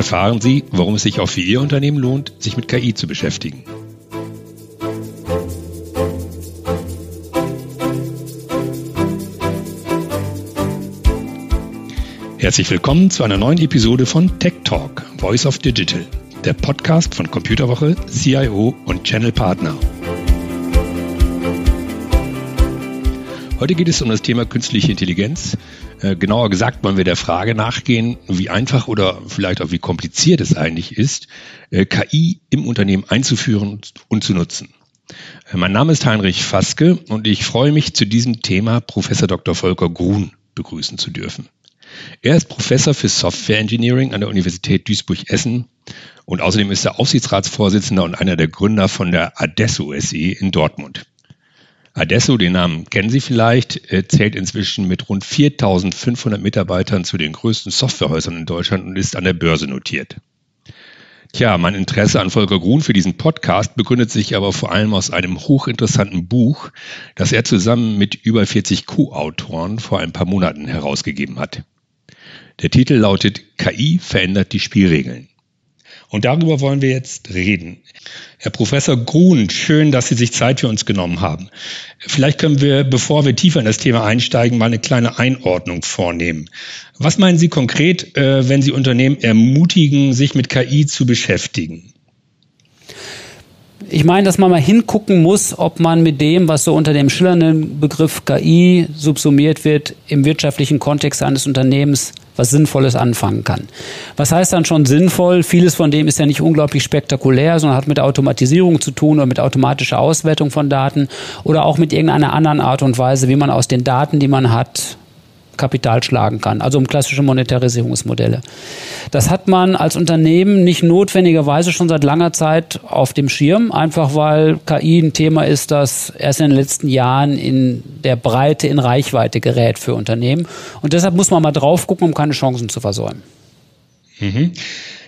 erfahren Sie, warum es sich auch für Ihr Unternehmen lohnt, sich mit KI zu beschäftigen. Herzlich willkommen zu einer neuen Episode von Tech Talk, Voice of Digital, der Podcast von Computerwoche, CIO und Channel Partner. Heute geht es um das Thema künstliche Intelligenz. Äh, genauer gesagt wollen wir der Frage nachgehen, wie einfach oder vielleicht auch wie kompliziert es eigentlich ist, äh, KI im Unternehmen einzuführen und zu nutzen. Äh, mein Name ist Heinrich Faske und ich freue mich, zu diesem Thema Professor Dr. Volker Grun begrüßen zu dürfen. Er ist Professor für Software Engineering an der Universität Duisburg-Essen und außerdem ist er Aufsichtsratsvorsitzender und einer der Gründer von der Adesso SE in Dortmund. Adesso, den Namen kennen Sie vielleicht, äh, zählt inzwischen mit rund 4500 Mitarbeitern zu den größten Softwarehäusern in Deutschland und ist an der Börse notiert. Tja, mein Interesse an Volker Grun für diesen Podcast begründet sich aber vor allem aus einem hochinteressanten Buch, das er zusammen mit über 40 Co-Autoren vor ein paar Monaten herausgegeben hat. Der Titel lautet KI verändert die Spielregeln. Und darüber wollen wir jetzt reden. Herr Professor Grun, schön, dass Sie sich Zeit für uns genommen haben. Vielleicht können wir, bevor wir tiefer in das Thema einsteigen, mal eine kleine Einordnung vornehmen. Was meinen Sie konkret, äh, wenn Sie Unternehmen ermutigen, sich mit KI zu beschäftigen? Ich meine, dass man mal hingucken muss, ob man mit dem, was so unter dem schillernden Begriff KI subsumiert wird, im wirtschaftlichen Kontext eines Unternehmens was Sinnvolles anfangen kann. Was heißt dann schon sinnvoll? Vieles von dem ist ja nicht unglaublich spektakulär, sondern hat mit Automatisierung zu tun oder mit automatischer Auswertung von Daten oder auch mit irgendeiner anderen Art und Weise, wie man aus den Daten, die man hat, Kapital schlagen kann, also um klassische Monetarisierungsmodelle. Das hat man als Unternehmen nicht notwendigerweise schon seit langer Zeit auf dem Schirm, einfach weil KI ein Thema ist, das erst in den letzten Jahren in der Breite, in Reichweite gerät für Unternehmen. Und deshalb muss man mal drauf gucken, um keine Chancen zu versäumen. Mhm.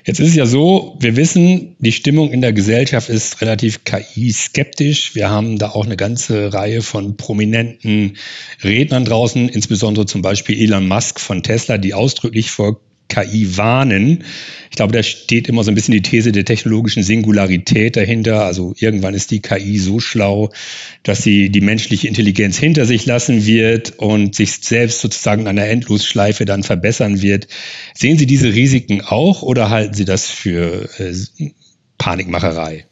Jetzt ist es ja so, wir wissen, die Stimmung in der Gesellschaft ist relativ KI-skeptisch. Wir haben da auch eine ganze Reihe von prominenten Rednern draußen, insbesondere zum Beispiel Elon Musk von Tesla, die ausdrücklich vor KI warnen. Ich glaube, da steht immer so ein bisschen die These der technologischen Singularität dahinter. Also irgendwann ist die KI so schlau, dass sie die menschliche Intelligenz hinter sich lassen wird und sich selbst sozusagen an der Endlosschleife dann verbessern wird. Sehen Sie diese Risiken auch oder halten Sie das für äh, Panikmacherei?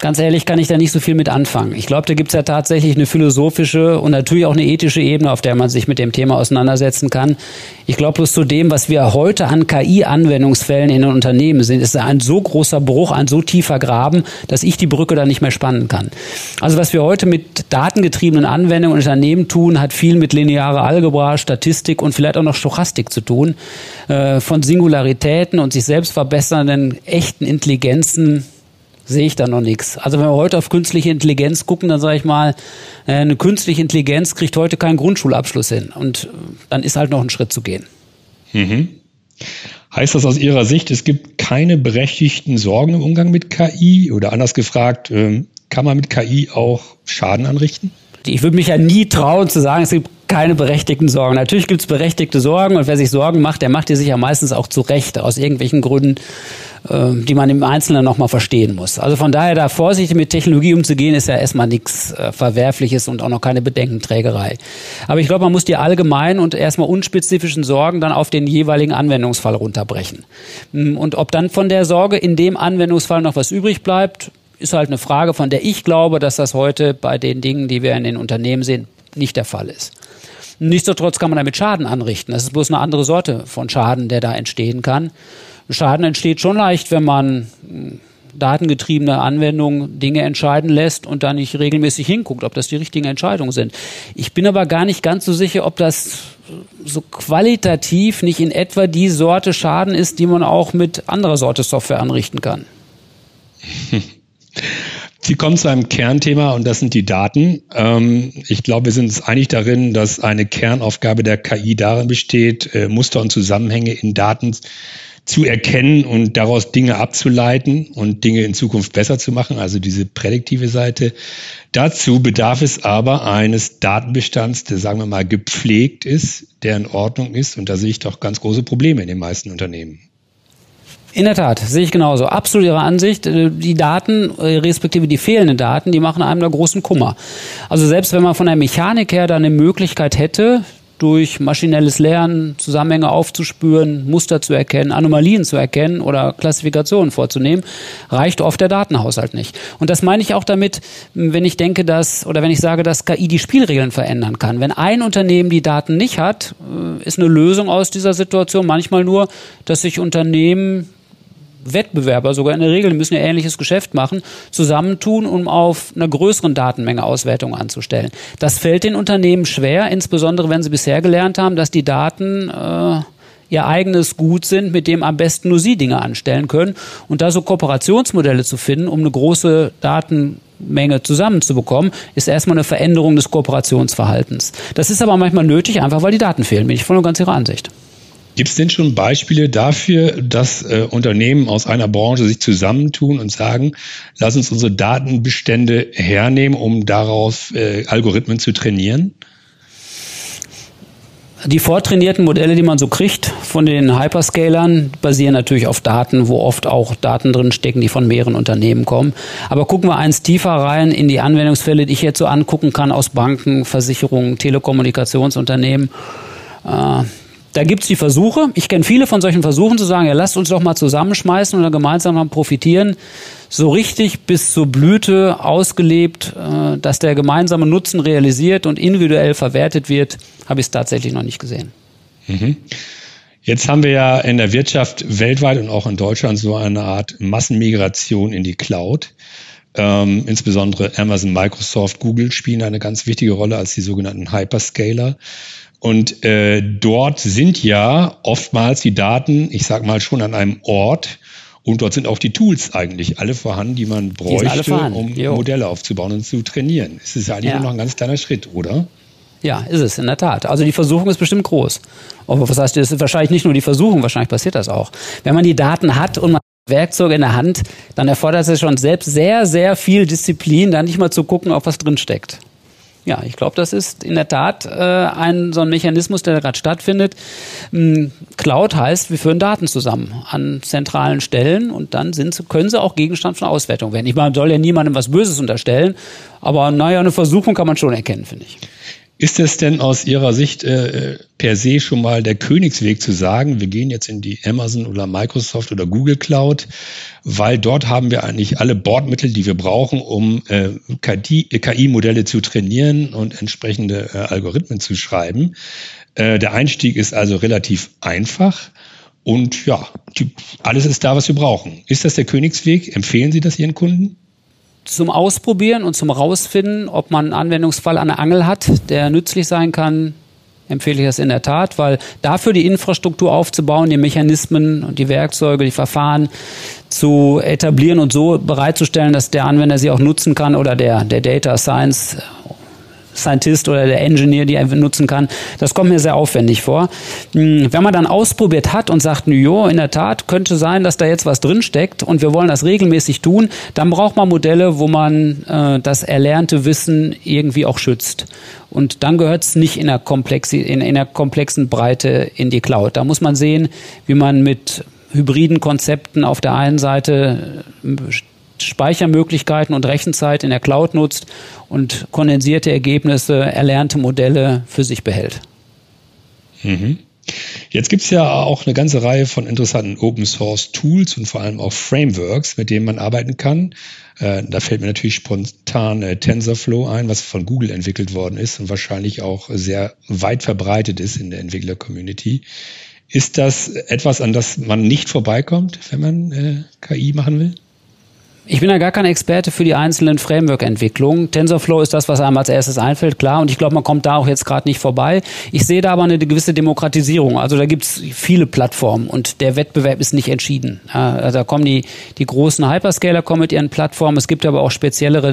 Ganz ehrlich kann ich da nicht so viel mit anfangen. Ich glaube, da gibt es ja tatsächlich eine philosophische und natürlich auch eine ethische Ebene, auf der man sich mit dem Thema auseinandersetzen kann. Ich glaube bloß zu dem, was wir heute an KI-Anwendungsfällen in den Unternehmen sind, ist ein so großer Bruch, ein so tiefer Graben, dass ich die Brücke da nicht mehr spannen kann. Also was wir heute mit datengetriebenen Anwendungen in Unternehmen tun, hat viel mit linearer Algebra, Statistik und vielleicht auch noch Stochastik zu tun. Äh, von Singularitäten und sich selbst verbessernden echten Intelligenzen sehe ich da noch nichts. Also wenn wir heute auf künstliche Intelligenz gucken, dann sage ich mal, äh, eine künstliche Intelligenz kriegt heute keinen Grundschulabschluss hin. Und dann ist halt noch ein Schritt zu gehen. Mhm. Heißt das aus Ihrer Sicht, es gibt keine berechtigten Sorgen im Umgang mit KI? Oder anders gefragt, ähm, kann man mit KI auch Schaden anrichten? Ich würde mich ja nie trauen zu sagen, es gibt keine berechtigten Sorgen. Natürlich gibt es berechtigte Sorgen und wer sich Sorgen macht, der macht die sich ja meistens auch zurecht, aus irgendwelchen Gründen, äh, die man im Einzelnen nochmal verstehen muss. Also von daher da vorsichtig mit Technologie umzugehen, ist ja erstmal nichts äh, Verwerfliches und auch noch keine Bedenkenträgerei. Aber ich glaube, man muss die allgemeinen und erstmal unspezifischen Sorgen dann auf den jeweiligen Anwendungsfall runterbrechen. Mm, und ob dann von der Sorge in dem Anwendungsfall noch was übrig bleibt, ist halt eine Frage, von der ich glaube, dass das heute bei den Dingen, die wir in den Unternehmen sehen, nicht der Fall ist. Nichtsdestotrotz kann man damit Schaden anrichten. Das ist bloß eine andere Sorte von Schaden, der da entstehen kann. Schaden entsteht schon leicht, wenn man hm, datengetriebene Anwendungen Dinge entscheiden lässt und da nicht regelmäßig hinguckt, ob das die richtigen Entscheidungen sind. Ich bin aber gar nicht ganz so sicher, ob das so qualitativ nicht in etwa die Sorte Schaden ist, die man auch mit anderer Sorte Software anrichten kann. Sie kommen zu einem Kernthema und das sind die Daten. Ähm, ich glaube, wir sind uns einig darin, dass eine Kernaufgabe der KI darin besteht, äh, Muster und Zusammenhänge in Daten zu erkennen und daraus Dinge abzuleiten und Dinge in Zukunft besser zu machen, also diese prädiktive Seite. Dazu bedarf es aber eines Datenbestands, der, sagen wir mal, gepflegt ist, der in Ordnung ist. Und da sehe ich doch ganz große Probleme in den meisten Unternehmen. In der Tat, sehe ich genauso. Absolut Ihre Ansicht. Äh, die Daten, äh, respektive die fehlenden Daten, die machen einem da großen Kummer. Also selbst wenn man von der Mechanik her da eine Möglichkeit hätte, durch maschinelles Lernen Zusammenhänge aufzuspüren, Muster zu erkennen, Anomalien zu erkennen oder Klassifikationen vorzunehmen, reicht oft der Datenhaushalt nicht. Und das meine ich auch damit, wenn ich denke, dass oder wenn ich sage, dass KI die Spielregeln verändern kann. Wenn ein Unternehmen die Daten nicht hat, äh, ist eine Lösung aus dieser Situation manchmal nur, dass sich Unternehmen Wettbewerber sogar in der Regel, die müssen ja ähnliches Geschäft machen, zusammentun, um auf einer größeren Datenmenge Auswertung anzustellen. Das fällt den Unternehmen schwer, insbesondere wenn sie bisher gelernt haben, dass die Daten äh, ihr eigenes Gut sind, mit dem am besten nur sie Dinge anstellen können. Und da so Kooperationsmodelle zu finden, um eine große Datenmenge zusammenzubekommen, ist erstmal eine Veränderung des Kooperationsverhaltens. Das ist aber manchmal nötig, einfach weil die Daten fehlen. Bin ich voll und ganz Ihrer Ansicht. Gibt es denn schon Beispiele dafür, dass äh, Unternehmen aus einer Branche sich zusammentun und sagen, lass uns unsere Datenbestände hernehmen, um darauf äh, Algorithmen zu trainieren? Die vortrainierten Modelle, die man so kriegt von den Hyperscalern, basieren natürlich auf Daten, wo oft auch Daten drin stecken, die von mehreren Unternehmen kommen. Aber gucken wir eins tiefer rein in die Anwendungsfälle, die ich jetzt so angucken kann aus Banken, Versicherungen, Telekommunikationsunternehmen. Äh, da gibt's die Versuche. Ich kenne viele von solchen Versuchen zu sagen, ja, lasst uns doch mal zusammenschmeißen dann gemeinsam profitieren. So richtig bis zur Blüte ausgelebt, äh, dass der gemeinsame Nutzen realisiert und individuell verwertet wird, habe ich es tatsächlich noch nicht gesehen. Mhm. Jetzt haben wir ja in der Wirtschaft weltweit und auch in Deutschland so eine Art Massenmigration in die Cloud. Ähm, insbesondere Amazon, Microsoft, Google spielen eine ganz wichtige Rolle als die sogenannten Hyperscaler. Und äh, dort sind ja oftmals die Daten, ich sag mal, schon an einem Ort. Und dort sind auch die Tools eigentlich alle vorhanden, die man bräuchte, die um jo. Modelle aufzubauen und zu trainieren. Es ist ja eigentlich ja. nur noch ein ganz kleiner Schritt, oder? Ja, ist es, in der Tat. Also die Versuchung ist bestimmt groß. Aber was heißt, es ist wahrscheinlich nicht nur die Versuchung, wahrscheinlich passiert das auch. Wenn man die Daten hat und man Werkzeuge in der Hand, dann erfordert es schon selbst sehr, sehr viel Disziplin, da nicht mal zu gucken, ob was drin steckt. Ja, ich glaube, das ist in der Tat äh, ein so ein Mechanismus, der da gerade stattfindet. Ähm, Cloud heißt, wir führen Daten zusammen an zentralen Stellen und dann sind, können sie auch Gegenstand von Auswertung werden. Ich meine, man soll ja niemandem was Böses unterstellen, aber naja, eine Versuchung kann man schon erkennen, finde ich. Ist es denn aus Ihrer Sicht äh, per se schon mal der Königsweg zu sagen, wir gehen jetzt in die Amazon oder Microsoft oder Google Cloud, weil dort haben wir eigentlich alle Bordmittel, die wir brauchen, um äh, KI-Modelle zu trainieren und entsprechende äh, Algorithmen zu schreiben. Äh, der Einstieg ist also relativ einfach. Und ja, die, alles ist da, was wir brauchen. Ist das der Königsweg? Empfehlen Sie das Ihren Kunden? Zum Ausprobieren und zum Rausfinden, ob man einen Anwendungsfall an der Angel hat, der nützlich sein kann, empfehle ich das in der Tat, weil dafür die Infrastruktur aufzubauen, die Mechanismen und die Werkzeuge, die Verfahren zu etablieren und so bereitzustellen, dass der Anwender sie auch nutzen kann oder der, der Data Science Scientist oder der Engineer, die er nutzen kann. Das kommt mir sehr aufwendig vor. Hm, wenn man dann ausprobiert hat und sagt, jo, in der Tat könnte sein, dass da jetzt was drinsteckt und wir wollen das regelmäßig tun, dann braucht man Modelle, wo man äh, das erlernte Wissen irgendwie auch schützt. Und dann gehört es nicht in der, Komplexi in, in der komplexen Breite in die Cloud. Da muss man sehen, wie man mit hybriden Konzepten auf der einen Seite Speichermöglichkeiten und Rechenzeit in der Cloud nutzt und kondensierte Ergebnisse, erlernte Modelle für sich behält. Mhm. Jetzt gibt es ja auch eine ganze Reihe von interessanten Open Source Tools und vor allem auch Frameworks, mit denen man arbeiten kann. Äh, da fällt mir natürlich spontan äh, TensorFlow ein, was von Google entwickelt worden ist und wahrscheinlich auch sehr weit verbreitet ist in der Entwickler-Community. Ist das etwas, an das man nicht vorbeikommt, wenn man äh, KI machen will? Ich bin ja gar kein Experte für die einzelnen Framework-Entwicklungen. TensorFlow ist das, was einem als erstes einfällt, klar. Und ich glaube, man kommt da auch jetzt gerade nicht vorbei. Ich sehe da aber eine gewisse Demokratisierung. Also da gibt es viele Plattformen und der Wettbewerb ist nicht entschieden. Ja, da kommen die, die großen Hyperscaler kommen mit ihren Plattformen. Es gibt aber auch speziellere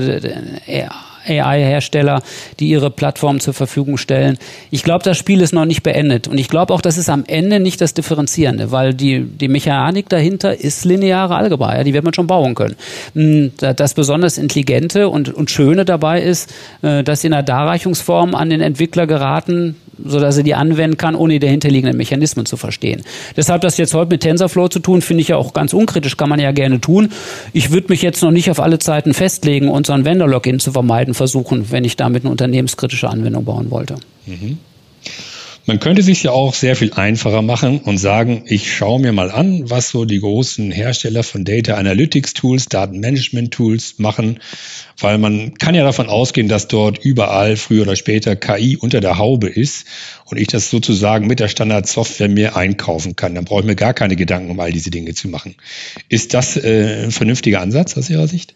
äh, AI-Hersteller, die ihre Plattform zur Verfügung stellen. Ich glaube, das Spiel ist noch nicht beendet. Und ich glaube auch, das ist am Ende nicht das Differenzierende, weil die, die Mechanik dahinter ist lineare Algebra. Ja, die wird man schon bauen können. Hm, das besonders Intelligente und, und Schöne dabei ist, äh, dass sie in der Darreichungsform an den Entwickler geraten, sodass er die anwenden kann, ohne die dahinterliegenden Mechanismen zu verstehen. Deshalb das jetzt heute mit TensorFlow zu tun, finde ich ja auch ganz unkritisch, kann man ja gerne tun. Ich würde mich jetzt noch nicht auf alle Zeiten festlegen ein Vendor-Login zu vermeiden versuchen, wenn ich damit eine unternehmenskritische Anwendung bauen wollte. Mhm. Man könnte sich ja auch sehr viel einfacher machen und sagen, ich schaue mir mal an, was so die großen Hersteller von Data Analytics Tools, Datenmanagement Tools machen, weil man kann ja davon ausgehen, dass dort überall früher oder später KI unter der Haube ist und ich das sozusagen mit der Standardsoftware mir einkaufen kann. Dann brauche ich mir gar keine Gedanken, um all diese Dinge zu machen. Ist das äh, ein vernünftiger Ansatz aus Ihrer Sicht?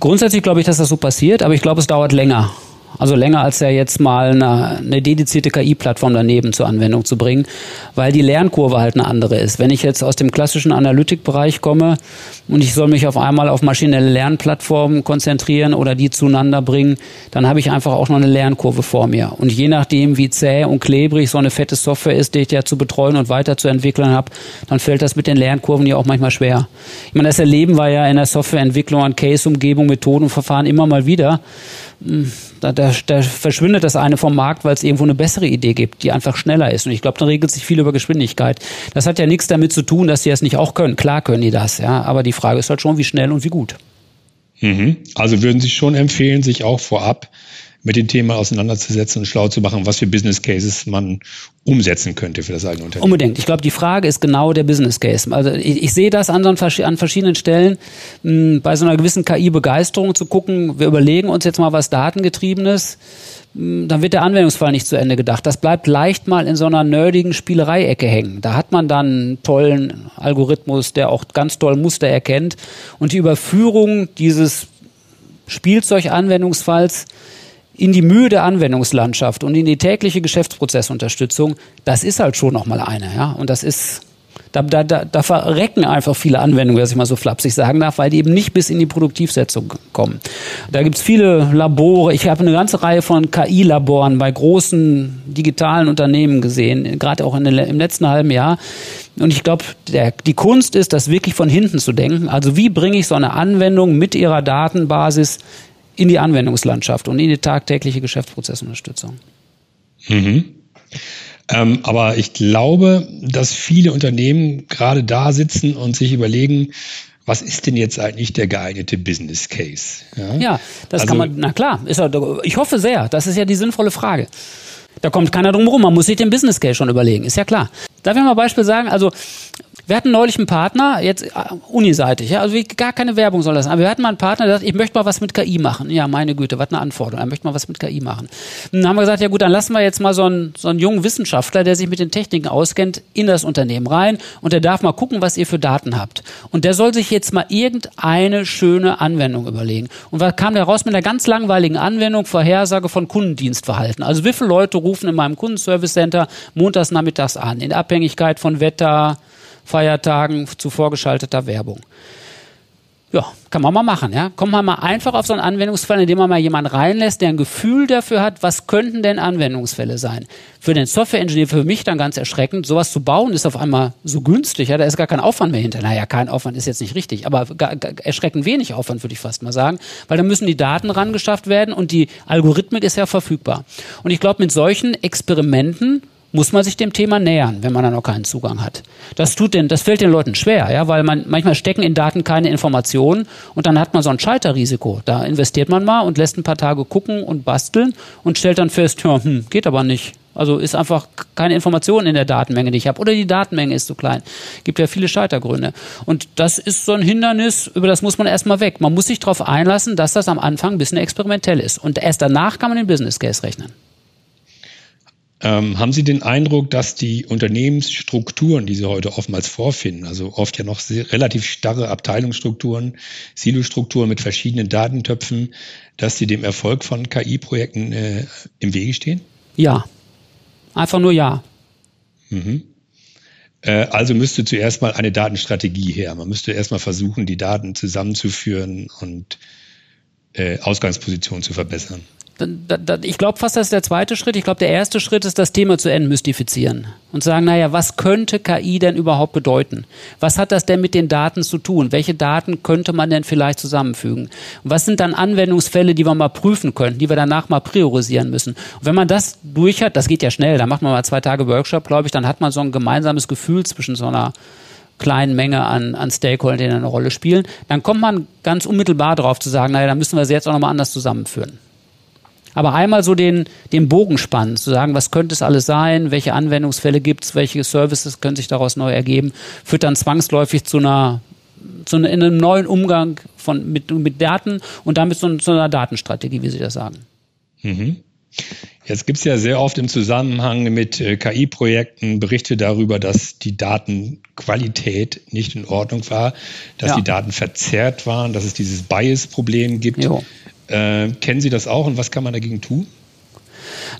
Grundsätzlich glaube ich, dass das so passiert, aber ich glaube, es dauert länger. Also länger als ja jetzt mal eine, eine dedizierte KI-Plattform daneben zur Anwendung zu bringen, weil die Lernkurve halt eine andere ist. Wenn ich jetzt aus dem klassischen Analytikbereich komme und ich soll mich auf einmal auf maschinelle Lernplattformen konzentrieren oder die zueinander bringen, dann habe ich einfach auch noch eine Lernkurve vor mir. Und je nachdem, wie zäh und klebrig so eine fette Software ist, die ich ja zu betreuen und weiterzuentwickeln habe, dann fällt das mit den Lernkurven ja auch manchmal schwer. Ich meine, das Erleben war ja in der Softwareentwicklung an Case-Umgebung, Methoden und Verfahren immer mal wieder. Da, da, da verschwindet das eine vom Markt, weil es irgendwo eine bessere Idee gibt, die einfach schneller ist. Und ich glaube, dann regelt sich viel über Geschwindigkeit. Das hat ja nichts damit zu tun, dass sie es nicht auch können. Klar können die das, ja. Aber die Frage ist halt schon, wie schnell und wie gut. Mhm. Also würden Sie schon empfehlen, sich auch vorab mit dem Thema auseinanderzusetzen und schlau zu machen, was für Business Cases man umsetzen könnte für das eigene Unternehmen. Unbedingt. Ich glaube, die Frage ist genau der Business Case. Also ich, ich sehe das an, an verschiedenen Stellen mh, hm, bei so einer gewissen KI-Begeisterung zu gucken, wir überlegen uns jetzt mal was Datengetriebenes hm, dann wird der Anwendungsfall nicht zu Ende gedacht. Das bleibt leicht mal in so einer nerdigen Spielereiecke hängen. Da hat man dann einen tollen Algorithmus, der auch ganz toll Muster erkennt. Und die Überführung dieses Spielzeuganwendungsfalls in die Mühe der Anwendungslandschaft und in die tägliche Geschäftsprozessunterstützung, das ist halt schon nochmal eine, ja. Und das ist, da, da, da, verrecken einfach viele Anwendungen, was ich mal so flapsig sagen darf, weil die eben nicht bis in die Produktivsetzung kommen. Da gibt's viele Labore. Ich habe eine ganze Reihe von KI-Laboren bei großen digitalen Unternehmen gesehen, gerade auch in im letzten halben Jahr. Und ich glaube, die Kunst ist, das wirklich von hinten zu denken. Also wie bringe ich so eine Anwendung mit ihrer Datenbasis in die Anwendungslandschaft und in die tagtägliche Geschäftsprozessunterstützung. Mhm. Ähm, aber ich glaube, dass viele Unternehmen gerade da sitzen und sich überlegen, was ist denn jetzt eigentlich der geeignete Business Case? Ja, ja das also, kann man, na klar, ist, ich hoffe sehr, das ist ja die sinnvolle Frage. Da kommt keiner drum rum, man muss sich den Business Case schon überlegen, ist ja klar. Darf ich mal ein Beispiel sagen? Also, wir hatten neulich einen Partner, jetzt äh, uniseitig, ja, also gar keine Werbung soll das sein, aber wir hatten mal einen Partner, der sagt, ich möchte mal was mit KI machen. Ja, meine Güte, was eine Anforderung, er möchte mal was mit KI machen. Und dann haben wir gesagt, ja gut, dann lassen wir jetzt mal so einen, so einen jungen Wissenschaftler, der sich mit den Techniken auskennt, in das Unternehmen rein und der darf mal gucken, was ihr für Daten habt. Und der soll sich jetzt mal irgendeine schöne Anwendung überlegen. Und was kam der raus mit einer ganz langweiligen Anwendung, Vorhersage von Kundendienstverhalten. Also wie viele Leute rufen in meinem Kundenservice Center montags nachmittags an, in Abhängigkeit von Wetter, Feiertagen zu vorgeschalteter Werbung. Ja, kann man mal machen, ja. Kommt man mal einfach auf so einen Anwendungsfall, indem man mal jemanden reinlässt, der ein Gefühl dafür hat, was könnten denn Anwendungsfälle sein. Für den Software-Engineer, für mich dann ganz erschreckend, sowas zu bauen ist auf einmal so günstig, ja, da ist gar kein Aufwand mehr hinter. Naja, kein Aufwand ist jetzt nicht richtig, aber erschreckend wenig Aufwand, würde ich fast mal sagen, weil da müssen die Daten rangeschafft werden und die Algorithmik ist ja verfügbar. Und ich glaube, mit solchen Experimenten muss man sich dem Thema nähern, wenn man da noch keinen Zugang hat. Das tut den, das fällt den Leuten schwer, ja, weil man manchmal stecken in Daten keine Informationen und dann hat man so ein Scheiterrisiko. Da investiert man mal und lässt ein paar Tage gucken und basteln und stellt dann fest, ja, hm, geht aber nicht. Also ist einfach keine Information in der Datenmenge, die ich habe. Oder die Datenmenge ist zu klein. Gibt ja viele Scheitergründe. Und das ist so ein Hindernis, über das muss man erstmal weg. Man muss sich darauf einlassen, dass das am Anfang ein bisschen experimentell ist. Und erst danach kann man den Business Case rechnen. Ähm, haben Sie den Eindruck, dass die Unternehmensstrukturen, die Sie heute oftmals vorfinden, also oft ja noch sehr, relativ starre Abteilungsstrukturen, Silostrukturen mit verschiedenen Datentöpfen, dass sie dem Erfolg von KI-Projekten äh, im Wege stehen? Ja. Einfach nur ja. Mhm. Äh, also müsste zuerst mal eine Datenstrategie her. Man müsste erst mal versuchen, die Daten zusammenzuführen und äh, Ausgangsposition zu verbessern? Ich glaube fast, das ist der zweite Schritt. Ich glaube, der erste Schritt ist, das Thema zu entmystifizieren und sagen, naja, was könnte KI denn überhaupt bedeuten? Was hat das denn mit den Daten zu tun? Welche Daten könnte man denn vielleicht zusammenfügen? Und was sind dann Anwendungsfälle, die wir mal prüfen können, die wir danach mal priorisieren müssen? Und wenn man das durch hat, das geht ja schnell, dann macht man mal zwei Tage Workshop, glaube ich, dann hat man so ein gemeinsames Gefühl zwischen so einer kleinen Menge an, an Stakeholdern, die eine Rolle spielen, dann kommt man ganz unmittelbar darauf zu sagen, naja, dann müssen wir sie jetzt auch nochmal anders zusammenführen. Aber einmal so den, den Bogen spannen, zu sagen, was könnte es alles sein, welche Anwendungsfälle gibt es, welche Services können sich daraus neu ergeben, führt dann zwangsläufig zu einer zu einem neuen Umgang von, mit, mit Daten und damit zu, zu einer Datenstrategie, wie Sie das sagen. Mhm. Jetzt gibt es ja sehr oft im Zusammenhang mit äh, KI-Projekten Berichte darüber, dass die Datenqualität nicht in Ordnung war, dass ja. die Daten verzerrt waren, dass es dieses Bias-Problem gibt. Jo. Äh, kennen Sie das auch und was kann man dagegen tun?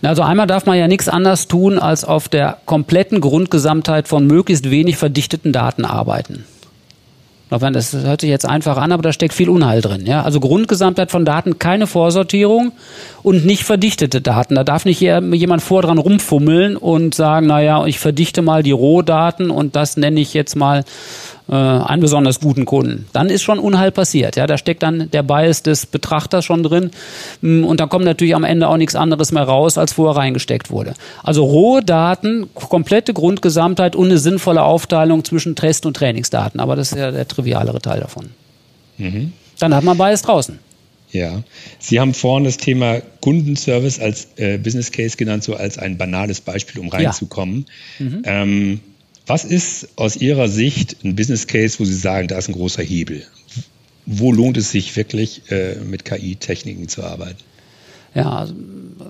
Also einmal darf man ja nichts anders tun, als auf der kompletten Grundgesamtheit von möglichst wenig verdichteten Daten arbeiten. Das hört sich jetzt einfach an, aber da steckt viel Unheil drin. Ja? Also Grundgesamtheit von Daten, keine Vorsortierung und nicht verdichtete Daten. Da darf nicht jemand vor dran rumfummeln und sagen, naja, ich verdichte mal die Rohdaten und das nenne ich jetzt mal äh, einen besonders guten Kunden. Dann ist schon Unheil passiert. Ja, da steckt dann der Bias des Betrachters schon drin mm, und da kommt natürlich am Ende auch nichts anderes mehr raus, als vorher reingesteckt wurde. Also rohe Daten, komplette Grundgesamtheit und eine sinnvolle Aufteilung zwischen Test- und Trainingsdaten. Aber das ist ja der trivialere Teil davon. Mhm. Dann hat man Bias draußen. Ja, Sie haben vorhin das Thema Kundenservice als äh, Business Case genannt, so als ein banales Beispiel, um reinzukommen. Ja. Mhm. Ähm, was ist aus Ihrer Sicht ein Business Case, wo Sie sagen, da ist ein großer Hebel? Wo lohnt es sich wirklich, äh, mit KI-Techniken zu arbeiten? Ja, also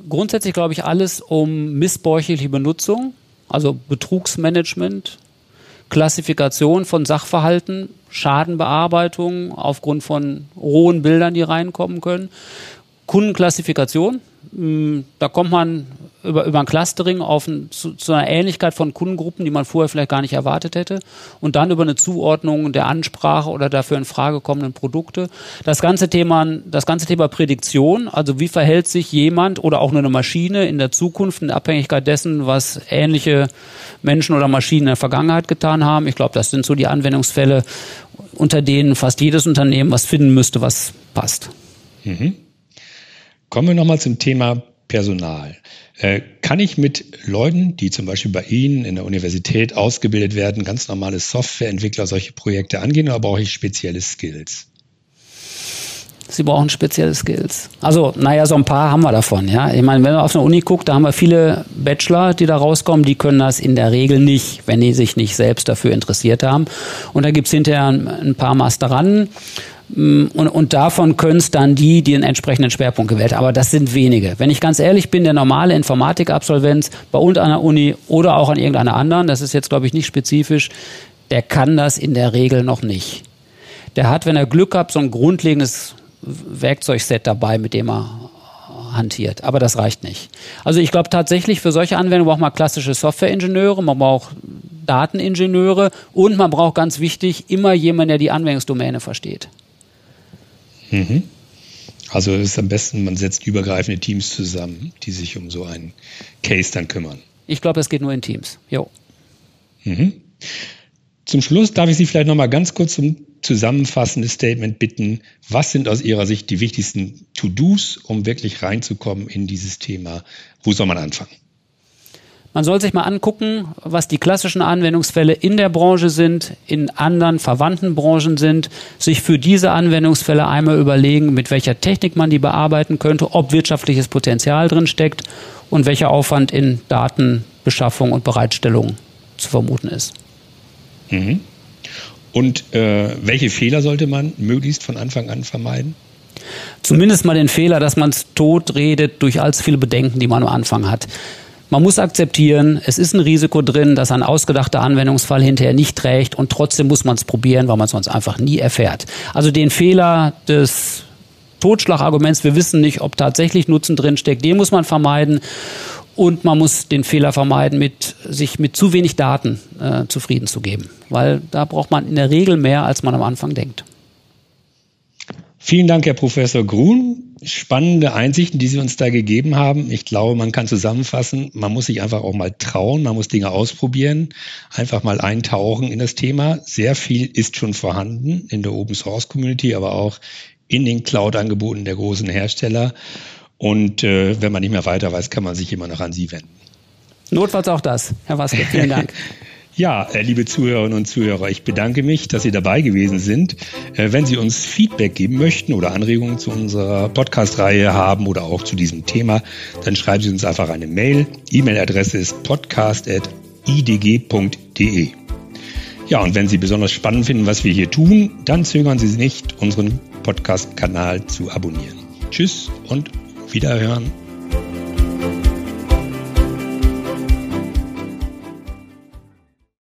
grundsätzlich glaube ich alles um missbräuchliche Benutzung, also Betrugsmanagement, Klassifikation von Sachverhalten, Schadenbearbeitung aufgrund von rohen Bildern, die reinkommen können, Kundenklassifikation. Hm, da kommt man über, über ein Clustering auf ein, zu, zu, einer Ähnlichkeit von Kundengruppen, die man vorher vielleicht gar nicht erwartet hätte. Und dann über eine Zuordnung der Ansprache oder dafür in Frage kommenden Produkte. Das ganze Thema, das ganze Thema Prädiktion, also wie verhält sich jemand oder auch nur eine Maschine in der Zukunft in Abhängigkeit dessen, was ähnliche Menschen oder Maschinen in der Vergangenheit getan haben. Ich glaube, das sind so die Anwendungsfälle, unter denen fast jedes Unternehmen was finden müsste, was passt. Mhm. Kommen wir nochmal zum Thema Personal. Äh, kann ich mit Leuten, die zum Beispiel bei Ihnen in der Universität ausgebildet werden, ganz normale Softwareentwickler solche Projekte angehen oder brauche ich spezielle Skills? Sie brauchen spezielle Skills. Also, naja, so ein paar haben wir davon, ja. Ich meine, wenn man auf eine Uni guckt, da haben wir viele Bachelor, die da rauskommen, die können das in der Regel nicht, wenn die sich nicht selbst dafür interessiert haben. Und da gibt's hinterher ein paar Masteranden. Mm, und, und davon können es dann die, die einen entsprechenden Schwerpunkt gewählt haben. Aber das sind wenige. Wenn ich ganz ehrlich bin, der normale Informatikabsolvent bei uns an der Uni oder auch an irgendeiner anderen, das ist jetzt, glaube ich, nicht spezifisch, der kann das in der Regel noch nicht. Der hat, wenn er Glück hat, so ein grundlegendes Werkzeugset dabei, mit dem er hantiert. Aber das reicht nicht. Also ich glaube tatsächlich, für solche Anwendungen braucht man klassische Softwareingenieure, man braucht Dateningenieure und man braucht ganz wichtig immer jemanden, der die Anwendungsdomäne versteht. Mhm. Also es ist am besten, man setzt übergreifende Teams zusammen, die sich um so einen Case dann kümmern. Ich glaube, das geht nur in Teams. Jo. Mhm. Zum Schluss darf ich Sie vielleicht noch mal ganz kurz um zusammenfassendes Statement bitten. Was sind aus Ihrer Sicht die wichtigsten To-Dos, um wirklich reinzukommen in dieses Thema? Wo soll man anfangen? Man soll sich mal angucken, was die klassischen Anwendungsfälle in der Branche sind, in anderen verwandten Branchen sind, sich für diese Anwendungsfälle einmal überlegen, mit welcher Technik man die bearbeiten könnte, ob wirtschaftliches Potenzial drin steckt und welcher Aufwand in Datenbeschaffung und Bereitstellung zu vermuten ist. Mhm. Und äh, welche Fehler sollte man möglichst von Anfang an vermeiden? Zumindest mal den Fehler, dass man es tot redet durch allzu viele Bedenken, die man am Anfang hat. Man muss akzeptieren, es ist ein Risiko drin, dass ein ausgedachter Anwendungsfall hinterher nicht trägt und trotzdem muss man es probieren, weil man es sonst einfach nie erfährt. Also den Fehler des Totschlagarguments, wir wissen nicht, ob tatsächlich Nutzen drinsteckt, den muss man vermeiden. Und man muss den Fehler vermeiden, mit, sich mit zu wenig Daten äh, zufrieden zu geben. Weil da braucht man in der Regel mehr, als man am Anfang denkt. Vielen Dank, Herr Professor Grun. Spannende Einsichten, die Sie uns da gegeben haben. Ich glaube, man kann zusammenfassen, man muss sich einfach auch mal trauen, man muss Dinge ausprobieren, einfach mal eintauchen in das Thema. Sehr viel ist schon vorhanden in der Open Source Community, aber auch in den Cloud-Angeboten der großen Hersteller. Und äh, wenn man nicht mehr weiter weiß, kann man sich immer noch an Sie wenden. Notfalls auch das. Herr Waske, vielen Dank. Ja, äh, liebe Zuhörerinnen und Zuhörer, ich bedanke mich, dass Sie dabei gewesen sind. Äh, wenn Sie uns Feedback geben möchten oder Anregungen zu unserer Podcast-Reihe haben oder auch zu diesem Thema, dann schreiben Sie uns einfach eine Mail. E-Mail-Adresse ist podcast.idg.de. Ja, und wenn Sie besonders spannend finden, was wir hier tun, dann zögern Sie nicht, unseren Podcast-Kanal zu abonnieren. Tschüss und Wiederhören.